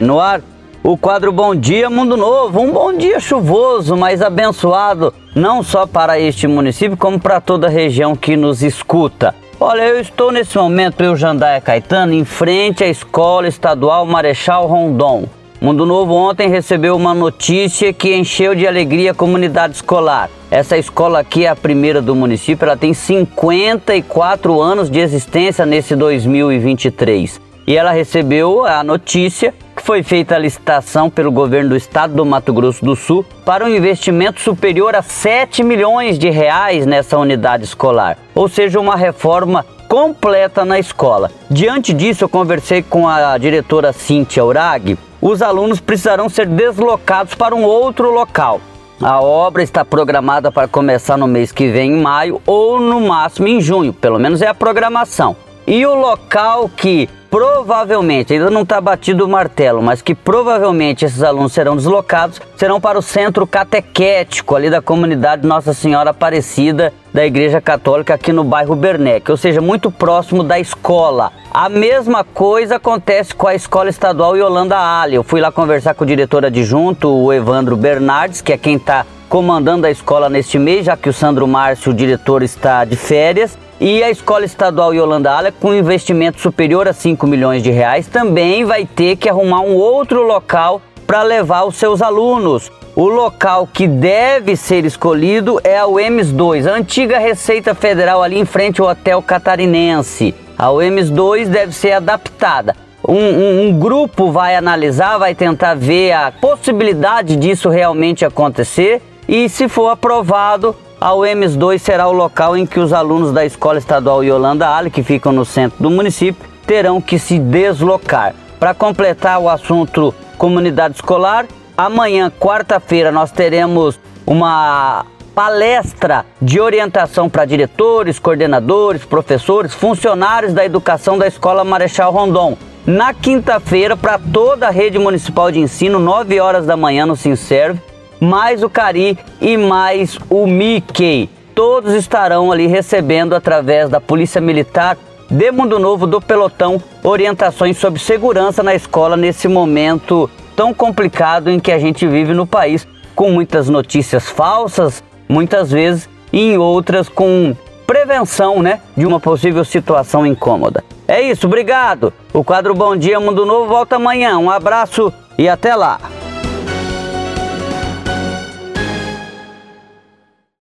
No ar, o quadro Bom Dia Mundo Novo. Um bom dia chuvoso, mas abençoado, não só para este município, como para toda a região que nos escuta. Olha, eu estou nesse momento, eu, Jandaia Caetano, em frente à Escola Estadual Marechal Rondon. Mundo Novo ontem recebeu uma notícia que encheu de alegria a comunidade escolar. Essa escola aqui é a primeira do município, ela tem 54 anos de existência nesse 2023. E ela recebeu a notícia foi feita a licitação pelo governo do estado do Mato Grosso do Sul para um investimento superior a 7 milhões de reais nessa unidade escolar. Ou seja, uma reforma completa na escola. Diante disso, eu conversei com a diretora Cíntia Urag. Os alunos precisarão ser deslocados para um outro local. A obra está programada para começar no mês que vem, em maio, ou no máximo em junho, pelo menos é a programação. E o local que provavelmente, ainda não está batido o martelo, mas que provavelmente esses alunos serão deslocados, serão para o centro catequético ali da comunidade Nossa Senhora Aparecida da Igreja Católica aqui no bairro Bernec, ou seja, muito próximo da escola. A mesma coisa acontece com a Escola Estadual Yolanda Ali. Eu fui lá conversar com o diretor adjunto, o Evandro Bernardes, que é quem está comandando a escola neste mês, já que o Sandro Márcio, o diretor, está de férias. E a Escola Estadual Yolanda Ala, com investimento superior a 5 milhões de reais, também vai ter que arrumar um outro local para levar os seus alunos. O local que deve ser escolhido é a UEMS 2, a antiga Receita Federal ali em frente ao Hotel Catarinense. A UEMS 2 deve ser adaptada. Um, um, um, grupo vai analisar, vai tentar ver a possibilidade disso realmente acontecer e, se for aprovado, a UEMS 2 será o local em que os alunos da Escola Estadual Yolanda Ali, que ficam no centro do município, terão que se deslocar. Para completar o assunto comunidade escolar, amanhã, quarta-feira, nós teremos uma palestra de orientação para diretores, coordenadores, professores, funcionários da educação da Escola Marechal Rondon. Na quinta-feira, para toda a rede municipal de ensino, 9 horas da manhã no Sinserve, mais o Cari e mais o Mickey. Todos estarão ali recebendo através da Polícia Militar de Mundo Novo do Pelotão orientações sobre segurança na escola nesse momento tão complicado em que a gente vive no país, com muitas notícias falsas, muitas vezes, e em outras com prevenção, né, de uma possível situação incômoda. É isso, obrigado. O quadro Bom Dia Mundo Novo volta amanhã. Um abraço e até lá.